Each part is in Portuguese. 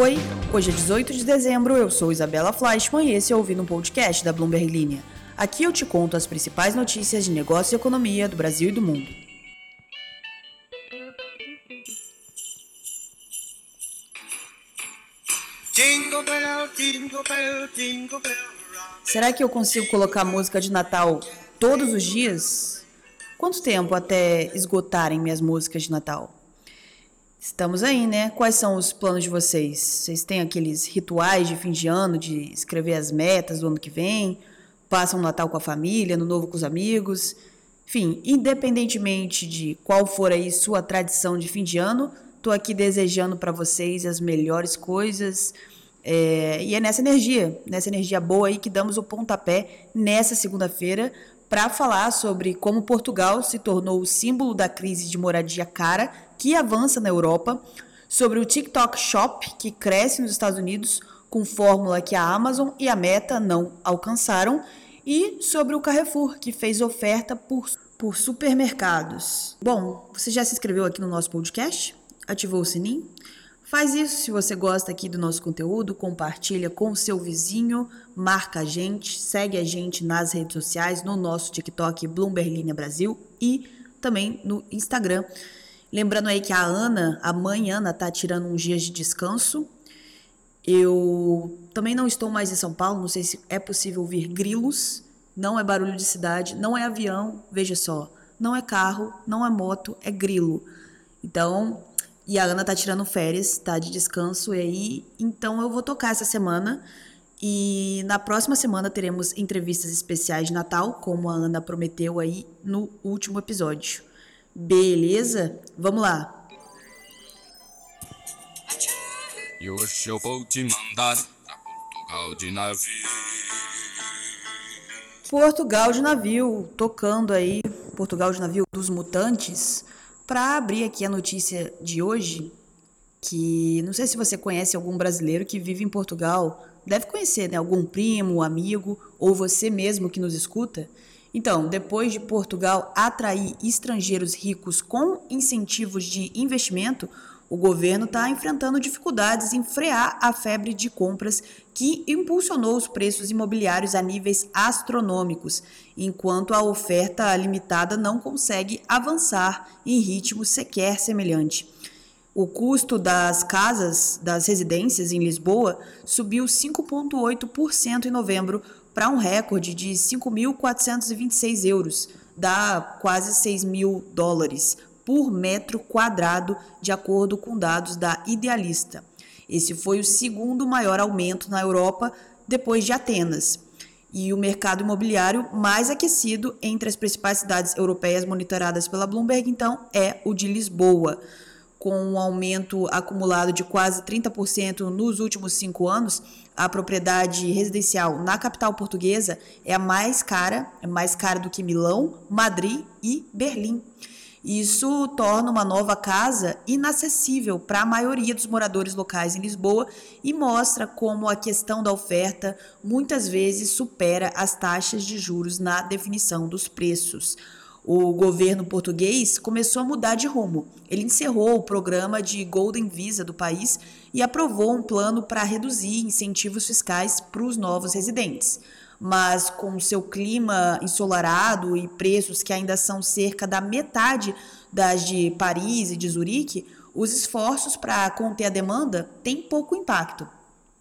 Oi, hoje é 18 de dezembro, eu sou Isabela Fleischmann e esse é o Ouvindo um Podcast da Bloomberg Linha. Aqui eu te conto as principais notícias de negócio e economia do Brasil e do mundo. Será que eu consigo colocar música de Natal todos os dias? Quanto tempo até esgotarem minhas músicas de Natal? Estamos aí, né? Quais são os planos de vocês? Vocês têm aqueles rituais de fim de ano, de escrever as metas do ano que vem? Passam o Natal com a família, no novo com os amigos? Enfim, independentemente de qual for aí sua tradição de fim de ano, tô aqui desejando para vocês as melhores coisas. É, e é nessa energia, nessa energia boa aí que damos o pontapé nessa segunda-feira para falar sobre como Portugal se tornou o símbolo da crise de moradia cara que avança na Europa, sobre o TikTok Shop que cresce nos Estados Unidos com fórmula que a Amazon e a Meta não alcançaram e sobre o Carrefour que fez oferta por, por supermercados. Bom, você já se inscreveu aqui no nosso podcast? Ativou o sininho? Faz isso se você gosta aqui do nosso conteúdo, compartilha com o seu vizinho, marca a gente, segue a gente nas redes sociais, no nosso TikTok Bloomberg Linha Brasil e também no Instagram. Lembrando aí que a Ana, a mãe Ana, tá tirando uns dias de descanso. Eu também não estou mais em São Paulo, não sei se é possível ouvir grilos. Não é barulho de cidade, não é avião, veja só. Não é carro, não é moto, é grilo. Então, e a Ana tá tirando férias, tá de descanso e aí, então eu vou tocar essa semana. E na próxima semana teremos entrevistas especiais de Natal, como a Ana prometeu aí no último episódio. Beleza? Vamos lá. E hoje eu vou te mandar pra Portugal de navio. Portugal de navio, tocando aí Portugal de navio dos mutantes para abrir aqui a notícia de hoje, que não sei se você conhece algum brasileiro que vive em Portugal, deve conhecer, né? Algum primo, amigo ou você mesmo que nos escuta. Então, depois de Portugal atrair estrangeiros ricos com incentivos de investimento, o governo está enfrentando dificuldades em frear a febre de compras que impulsionou os preços imobiliários a níveis astronômicos, enquanto a oferta limitada não consegue avançar em ritmo sequer semelhante. O custo das casas, das residências em Lisboa, subiu 5,8% em novembro para um recorde de 5.426 euros, dá quase 6 mil dólares por metro quadrado, de acordo com dados da Idealista. Esse foi o segundo maior aumento na Europa depois de Atenas. E o mercado imobiliário mais aquecido entre as principais cidades europeias monitoradas pela Bloomberg, então, é o de Lisboa. Com um aumento acumulado de quase 30% nos últimos cinco anos, a propriedade residencial na capital portuguesa é a mais cara, é mais cara do que Milão, Madrid e Berlim. Isso torna uma nova casa inacessível para a maioria dos moradores locais em Lisboa e mostra como a questão da oferta muitas vezes supera as taxas de juros na definição dos preços. O governo português começou a mudar de rumo. Ele encerrou o programa de Golden Visa do país e aprovou um plano para reduzir incentivos fiscais para os novos residentes mas com seu clima ensolarado e preços que ainda são cerca da metade das de Paris e de Zurique, os esforços para conter a demanda têm pouco impacto.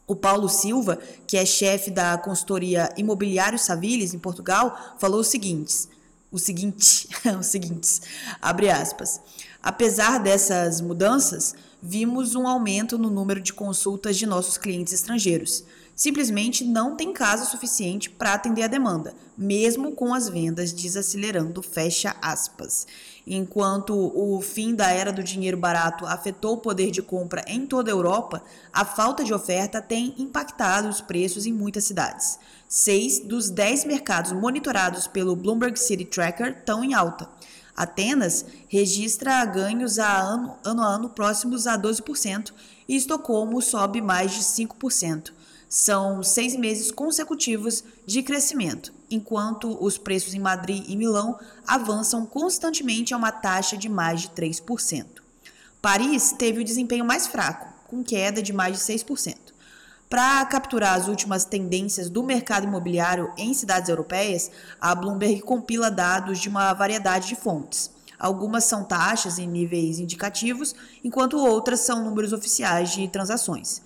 O Paulo Silva, que é chefe da consultoria Imobiliário Savilles em Portugal, falou o seguinte: o seguinte, o seguinte, abre aspas. Apesar dessas mudanças, vimos um aumento no número de consultas de nossos clientes estrangeiros simplesmente não tem casa suficiente para atender a demanda, mesmo com as vendas desacelerando, fecha aspas. Enquanto o fim da era do dinheiro barato afetou o poder de compra em toda a Europa, a falta de oferta tem impactado os preços em muitas cidades. Seis dos dez mercados monitorados pelo Bloomberg City Tracker estão em alta. Atenas registra ganhos a ano, ano a ano próximos a 12% e Estocolmo sobe mais de 5%. São seis meses consecutivos de crescimento, enquanto os preços em Madrid e Milão avançam constantemente a uma taxa de mais de 3%. Paris teve o desempenho mais fraco, com queda de mais de 6%. Para capturar as últimas tendências do mercado imobiliário em cidades europeias, a Bloomberg compila dados de uma variedade de fontes. Algumas são taxas em níveis indicativos, enquanto outras são números oficiais de transações.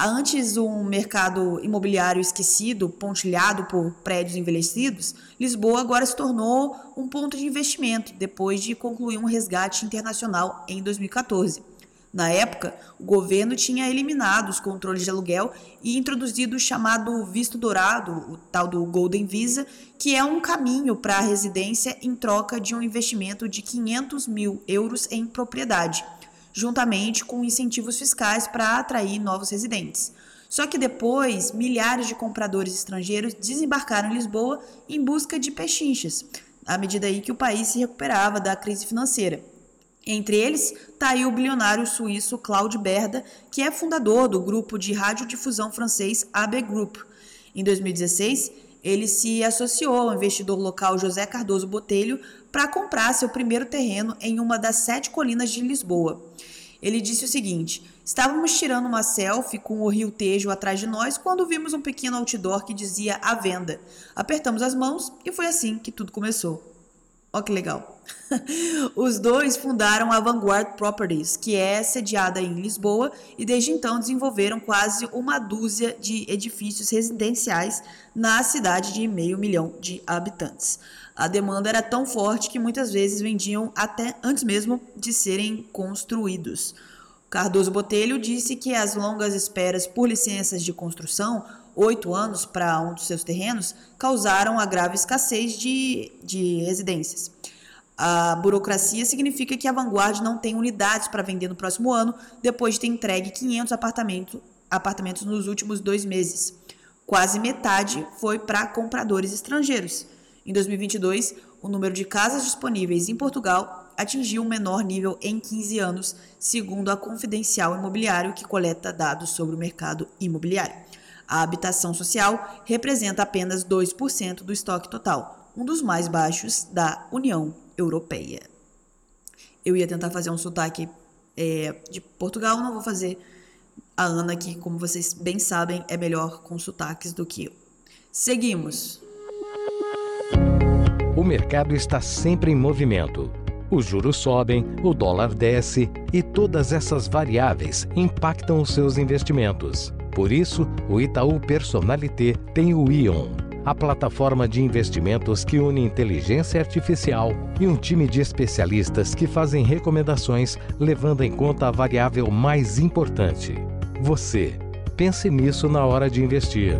Antes um mercado imobiliário esquecido, pontilhado por prédios envelhecidos, Lisboa agora se tornou um ponto de investimento depois de concluir um resgate internacional em 2014. Na época, o governo tinha eliminado os controles de aluguel e introduzido o chamado visto dourado, o tal do Golden Visa, que é um caminho para a residência em troca de um investimento de 500 mil euros em propriedade juntamente com incentivos fiscais para atrair novos residentes. Só que depois, milhares de compradores estrangeiros desembarcaram em Lisboa em busca de pechinchas, à medida aí que o país se recuperava da crise financeira. Entre eles, está aí o bilionário suíço Claude Berda, que é fundador do grupo de radiodifusão francês AB Group. Em 2016, ele se associou ao investidor local José Cardoso Botelho para comprar seu primeiro terreno em uma das sete colinas de Lisboa. Ele disse o seguinte: Estávamos tirando uma selfie com o rio Tejo atrás de nós quando vimos um pequeno outdoor que dizia à venda. Apertamos as mãos e foi assim que tudo começou. Olha que legal. Os dois fundaram a Vanguard Properties, que é sediada em Lisboa, e desde então desenvolveram quase uma dúzia de edifícios residenciais na cidade de meio milhão de habitantes. A demanda era tão forte que muitas vezes vendiam até antes mesmo de serem construídos. Cardoso Botelho disse que as longas esperas por licenças de construção oito anos para um dos seus terrenos causaram a grave escassez de, de residências. A burocracia significa que a Vanguard não tem unidades para vender no próximo ano, depois de ter entregue 500 apartamentos, apartamentos nos últimos dois meses. Quase metade foi para compradores estrangeiros. Em 2022, o número de casas disponíveis em Portugal atingiu o menor nível em 15 anos, segundo a Confidencial Imobiliário, que coleta dados sobre o mercado imobiliário. A habitação social representa apenas 2% do estoque total, um dos mais baixos da União Europeia. Eu ia tentar fazer um sotaque é, de Portugal, não vou fazer. A Ana, que, como vocês bem sabem, é melhor com sotaques do que eu. Seguimos. Mercado está sempre em movimento. Os juros sobem, o dólar desce e todas essas variáveis impactam os seus investimentos. Por isso, o Itaú Personalité tem o Ion, a plataforma de investimentos que une inteligência artificial e um time de especialistas que fazem recomendações levando em conta a variável mais importante: você. Pense nisso na hora de investir.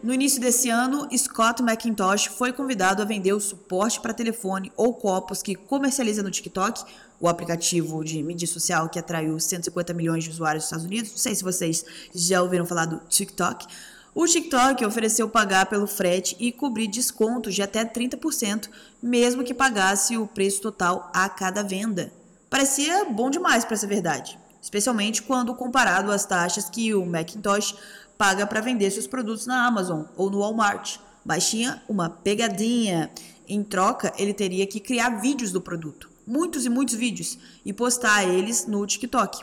No início desse ano, Scott McIntosh foi convidado a vender o suporte para telefone ou copos que comercializa no TikTok o aplicativo de mídia social que atraiu 150 milhões de usuários nos Estados Unidos. Não sei se vocês já ouviram falar do TikTok. O TikTok ofereceu pagar pelo frete e cobrir descontos de até 30%, mesmo que pagasse o preço total a cada venda. Parecia bom demais para ser verdade, especialmente quando comparado às taxas que o Macintosh paga para vender seus produtos na Amazon ou no Walmart. Mas tinha uma pegadinha. Em troca, ele teria que criar vídeos do produto muitos e muitos vídeos e postar eles no TikTok.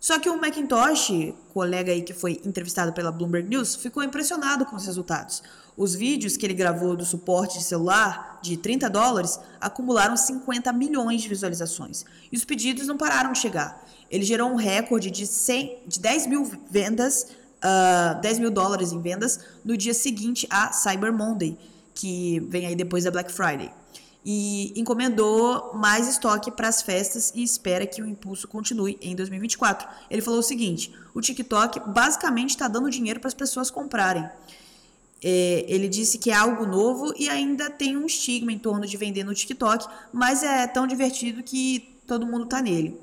Só que o Macintosh, colega aí que foi entrevistado pela Bloomberg News, ficou impressionado com os resultados. Os vídeos que ele gravou do suporte de celular de 30 dólares acumularam 50 milhões de visualizações. E os pedidos não pararam de chegar. Ele gerou um recorde de, 100, de 10 mil vendas, uh, ah, 10 mil dólares em vendas no dia seguinte a Cyber Monday, que vem aí depois da Black Friday e encomendou mais estoque para as festas e espera que o impulso continue em 2024. Ele falou o seguinte: o TikTok basicamente está dando dinheiro para as pessoas comprarem. É, ele disse que é algo novo e ainda tem um estigma em torno de vender no TikTok, mas é tão divertido que todo mundo está nele.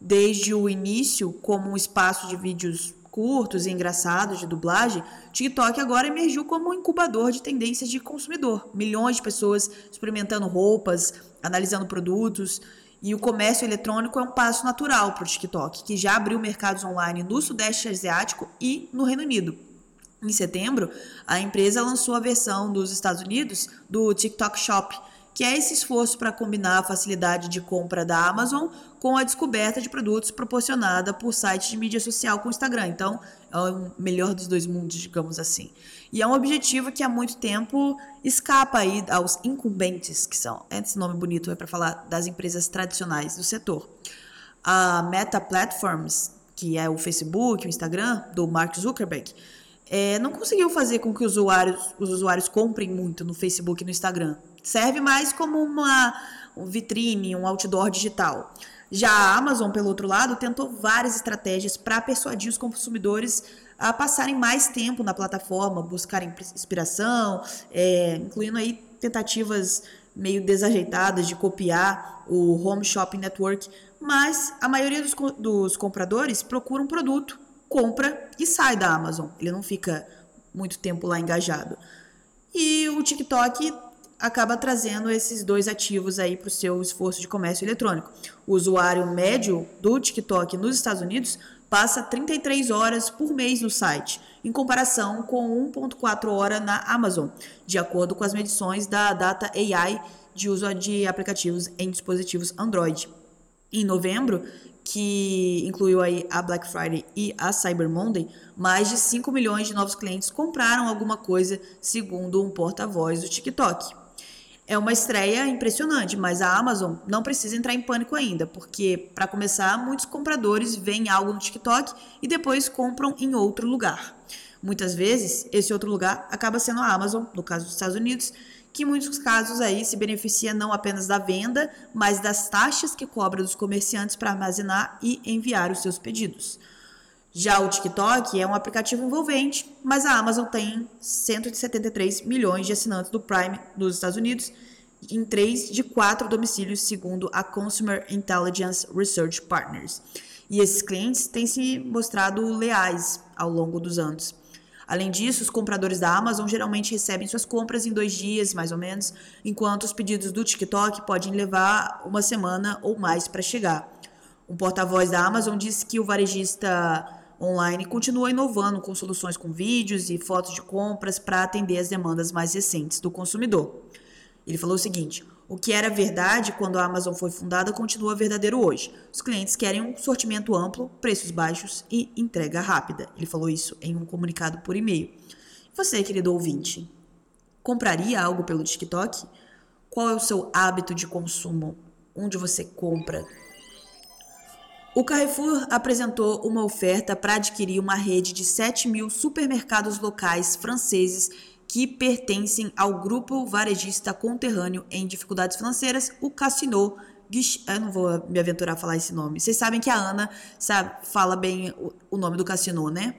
Desde o início, como um espaço de vídeos curtos e engraçados de dublagem, TikTok agora emergiu como um incubador de tendências de consumidor. Milhões de pessoas experimentando roupas, analisando produtos. E o comércio eletrônico é um passo natural para o TikTok, que já abriu mercados online no Sudeste Asiático e no Reino Unido. Em setembro, a empresa lançou a versão dos Estados Unidos do TikTok Shop, que é esse esforço para combinar a facilidade de compra da Amazon com a descoberta de produtos proporcionada por sites de mídia social com o Instagram. Então, é o melhor dos dois mundos, digamos assim. E é um objetivo que há muito tempo escapa aí aos incumbentes, que são, esse nome bonito é para falar das empresas tradicionais do setor. A Meta Platforms, que é o Facebook, o Instagram, do Mark Zuckerberg, é, não conseguiu fazer com que os usuários, os usuários comprem muito no Facebook e no Instagram. Serve mais como uma vitrine, um outdoor digital. Já a Amazon, pelo outro lado, tentou várias estratégias para persuadir os consumidores a passarem mais tempo na plataforma, buscarem inspiração, é, incluindo aí tentativas meio desajeitadas de copiar o Home Shopping Network, mas a maioria dos, dos compradores procura um produto, compra e sai da Amazon. Ele não fica muito tempo lá engajado. E o TikTok acaba trazendo esses dois ativos aí para o seu esforço de comércio eletrônico. O usuário médio do TikTok nos Estados Unidos passa 33 horas por mês no site, em comparação com 1,4 horas na Amazon, de acordo com as medições da Data AI de uso de aplicativos em dispositivos Android. Em novembro, que incluiu aí a Black Friday e a Cyber Monday, mais de 5 milhões de novos clientes compraram alguma coisa, segundo um porta-voz do TikTok. É uma estreia impressionante, mas a Amazon não precisa entrar em pânico ainda, porque, para começar, muitos compradores veem algo no TikTok e depois compram em outro lugar. Muitas vezes, esse outro lugar acaba sendo a Amazon, no caso dos Estados Unidos, que em muitos casos aí se beneficia não apenas da venda, mas das taxas que cobra dos comerciantes para armazenar e enviar os seus pedidos. Já o TikTok é um aplicativo envolvente, mas a Amazon tem 173 milhões de assinantes do Prime nos Estados Unidos em três de quatro domicílios, segundo a Consumer Intelligence Research Partners. E esses clientes têm se mostrado leais ao longo dos anos. Além disso, os compradores da Amazon geralmente recebem suas compras em dois dias, mais ou menos, enquanto os pedidos do TikTok podem levar uma semana ou mais para chegar. Um porta-voz da Amazon disse que o varejista online continua inovando com soluções com vídeos e fotos de compras para atender as demandas mais recentes do consumidor. Ele falou o seguinte: o que era verdade quando a Amazon foi fundada continua verdadeiro hoje. Os clientes querem um sortimento amplo, preços baixos e entrega rápida. Ele falou isso em um comunicado por e-mail. Você, querido ouvinte, compraria algo pelo TikTok? Qual é o seu hábito de consumo? Onde você compra? O Carrefour apresentou uma oferta para adquirir uma rede de 7 mil supermercados locais franceses que pertencem ao grupo varejista conterrâneo em dificuldades financeiras, o Cassino. Eu não vou me aventurar a falar esse nome. Vocês sabem que a Ana sabe, fala bem o, nome do Cassino, né?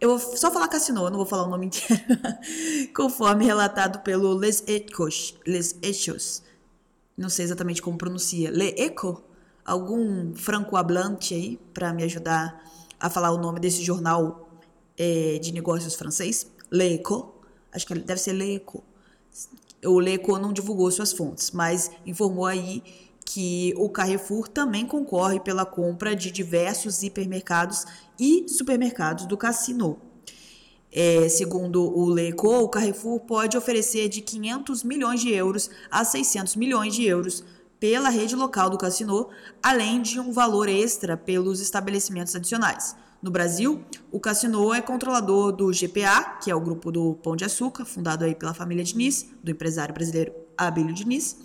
Eu vou só falar Cassino, eu não vou falar o nome inteiro. Conforme relatado pelo Les Echos. Les Echos. Não sei exatamente como pronuncia. Le Echo? Algum franco-hablante aí para me ajudar a falar o nome desse jornal é, de negócios francês? L'Eco. Acho que deve ser L'Eco. O L'Eco não divulgou suas fontes, mas informou aí que o Carrefour também concorre pela compra de diversos hipermercados e supermercados do Cassino. É, segundo o Leco, o Carrefour pode oferecer de 500 milhões de euros a 600 milhões de euros pela rede local do cassino, além de um valor extra pelos estabelecimentos adicionais. No Brasil, o Cassino é controlador do GPA, que é o grupo do Pão de Açúcar, fundado aí pela família Diniz, do empresário brasileiro Abílio Diniz.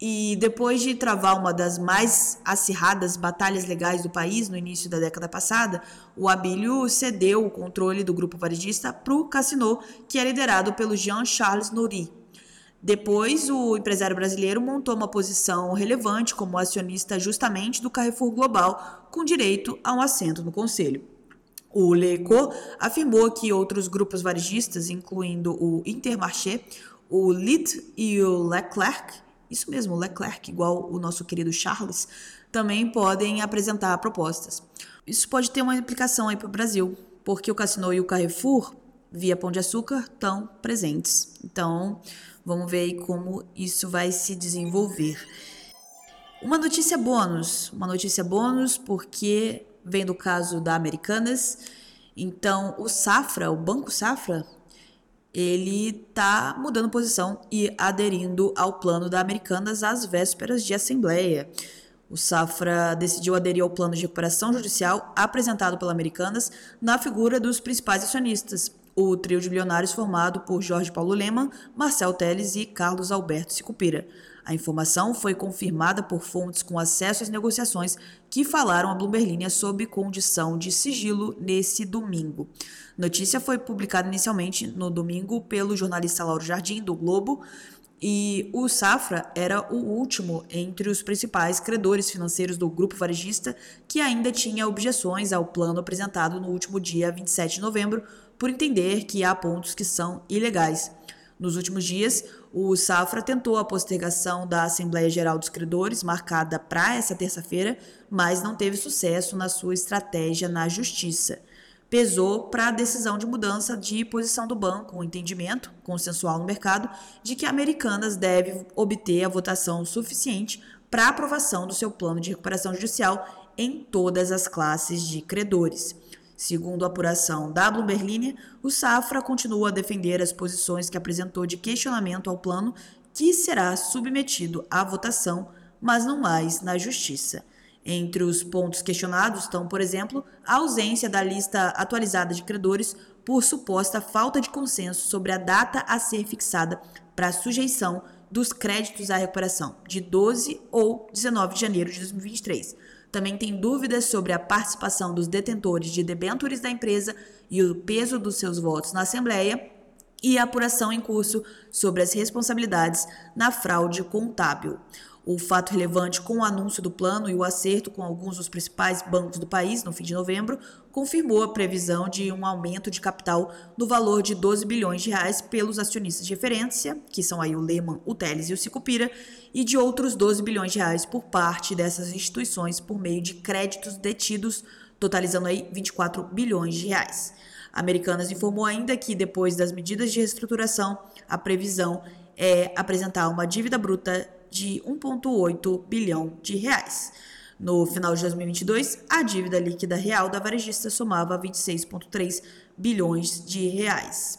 E depois de travar uma das mais acirradas batalhas legais do país no início da década passada, o Abílio cedeu o controle do grupo varejista para o Cassino, que é liderado pelo Jean-Charles Nouri, depois, o empresário brasileiro montou uma posição relevante como acionista justamente do Carrefour Global, com direito a um assento no conselho. O Leco afirmou que outros grupos varejistas, incluindo o Intermarché, o Lit e o Leclerc, isso mesmo, Leclerc, igual o nosso querido Charles, também podem apresentar propostas. Isso pode ter uma implicação aí para o Brasil, porque o Cassino e o Carrefour, via Pão de Açúcar, estão presentes. Então, Vamos ver aí como isso vai se desenvolver. Uma notícia bônus, uma notícia bônus porque vem do caso da Americanas. Então, o Safra, o Banco Safra, ele está mudando posição e aderindo ao plano da Americanas às vésperas de assembleia. O Safra decidiu aderir ao plano de recuperação judicial apresentado pela Americanas na figura dos principais acionistas, o trio de bilionários formado por Jorge Paulo Leman, Marcel Teles e Carlos Alberto Sicupira. A informação foi confirmada por fontes com acesso às negociações que falaram a Bloomberg Linha sob condição de sigilo nesse domingo. Notícia foi publicada inicialmente no domingo pelo jornalista Lauro Jardim, do Globo, e o Safra era o último entre os principais credores financeiros do grupo varejista que ainda tinha objeções ao plano apresentado no último dia 27 de novembro, por entender que há pontos que são ilegais. Nos últimos dias, o Safra tentou a postergação da Assembleia Geral dos Credores, marcada para essa terça-feira, mas não teve sucesso na sua estratégia na Justiça. Pesou para a decisão de mudança de posição do banco, o entendimento consensual no mercado de que Americanas deve obter a votação suficiente para aprovação do seu plano de recuperação judicial em todas as classes de credores. Segundo a apuração da Bloomberg o Safra continua a defender as posições que apresentou de questionamento ao plano, que será submetido à votação, mas não mais na Justiça. Entre os pontos questionados estão, por exemplo, a ausência da lista atualizada de credores por suposta falta de consenso sobre a data a ser fixada para a sujeição dos créditos à recuperação, de 12 ou 19 de janeiro de 2023 também tem dúvidas sobre a participação dos detentores de debêntures da empresa e o peso dos seus votos na Assembleia e a apuração em curso sobre as responsabilidades na fraude contábil. O fato relevante com o anúncio do plano e o acerto com alguns dos principais bancos do país no fim de novembro confirmou a previsão de um aumento de capital no valor de 12 bilhões de reais pelos acionistas de referência, que são aí o Lehman, o Teles e o Sicupira, e de outros 12 bilhões de reais por parte dessas instituições por meio de créditos detidos, totalizando aí 24 bilhões de reais. A Americanas informou ainda que depois das medidas de reestruturação, a previsão é apresentar uma dívida bruta de 1,8 bilhão de reais. No final de 2022, a dívida líquida real da varejista somava 26,3 bilhões de reais.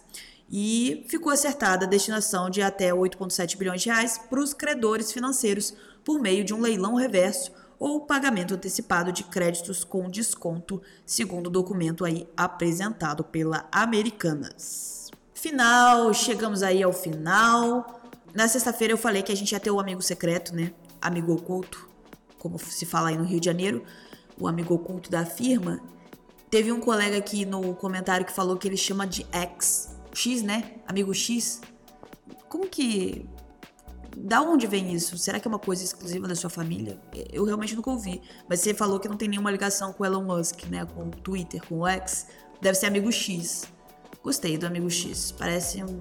E ficou acertada a destinação de até 8,7 bilhões de reais para os credores financeiros por meio de um leilão reverso ou pagamento antecipado de créditos com desconto, segundo o documento aí apresentado pela Americanas. Final, chegamos aí ao final. Na sexta-feira eu falei que a gente ia ter o amigo secreto, né? Amigo oculto, como se fala aí no Rio de Janeiro, o amigo oculto da firma. Teve um colega aqui no comentário que falou que ele chama de X. X, né? Amigo X. Como que. Da onde vem isso? Será que é uma coisa exclusiva da sua família? Eu realmente nunca ouvi. Mas você falou que não tem nenhuma ligação com Elon Musk, né? Com o Twitter, com o X. Deve ser amigo X. Gostei do amigo X. Parece um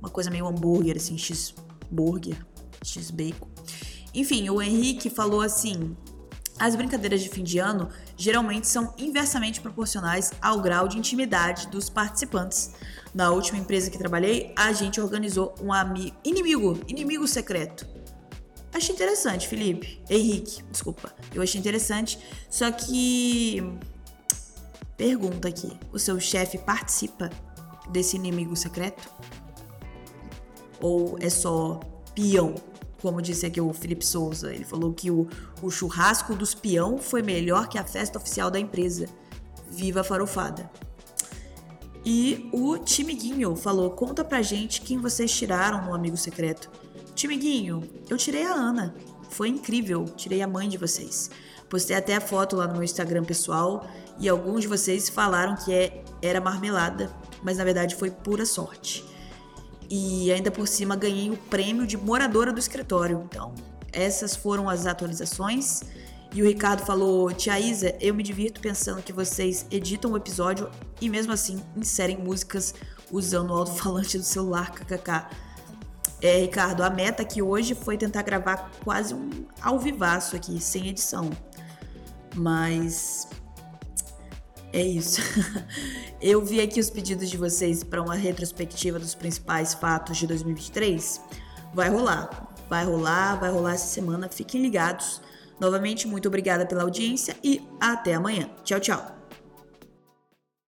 uma coisa meio hambúrguer, assim, X-burger, X-bacon. Enfim, o Henrique falou assim: as brincadeiras de fim de ano geralmente são inversamente proporcionais ao grau de intimidade dos participantes. Na última empresa que trabalhei, a gente organizou um amigo, inimigo, inimigo secreto. Achei interessante, Felipe. Henrique, desculpa. Eu achei interessante, só que pergunta aqui, o seu chefe participa desse inimigo secreto? Ou é só peão? Como disse aqui o Felipe Souza, ele falou que o, o churrasco dos peão foi melhor que a festa oficial da empresa. Viva a farofada! E o Timiguinho falou: conta pra gente quem vocês tiraram no Amigo Secreto. Timiguinho, eu tirei a Ana. Foi incrível, tirei a mãe de vocês. Postei até a foto lá no meu Instagram pessoal e alguns de vocês falaram que é, era marmelada, mas na verdade foi pura sorte. E ainda por cima ganhei o prêmio de moradora do escritório. Então, essas foram as atualizações. E o Ricardo falou: Tia Isa, eu me divirto pensando que vocês editam o episódio e mesmo assim inserem músicas usando o alto-falante do celular, kkk. É, Ricardo, a meta aqui hoje foi tentar gravar quase um ao vivaço aqui, sem edição. Mas é isso. Eu vi aqui os pedidos de vocês para uma retrospectiva dos principais fatos de 2023. Vai rolar, vai rolar, vai rolar essa semana. Fiquem ligados. Novamente, muito obrigada pela audiência e até amanhã. Tchau, tchau.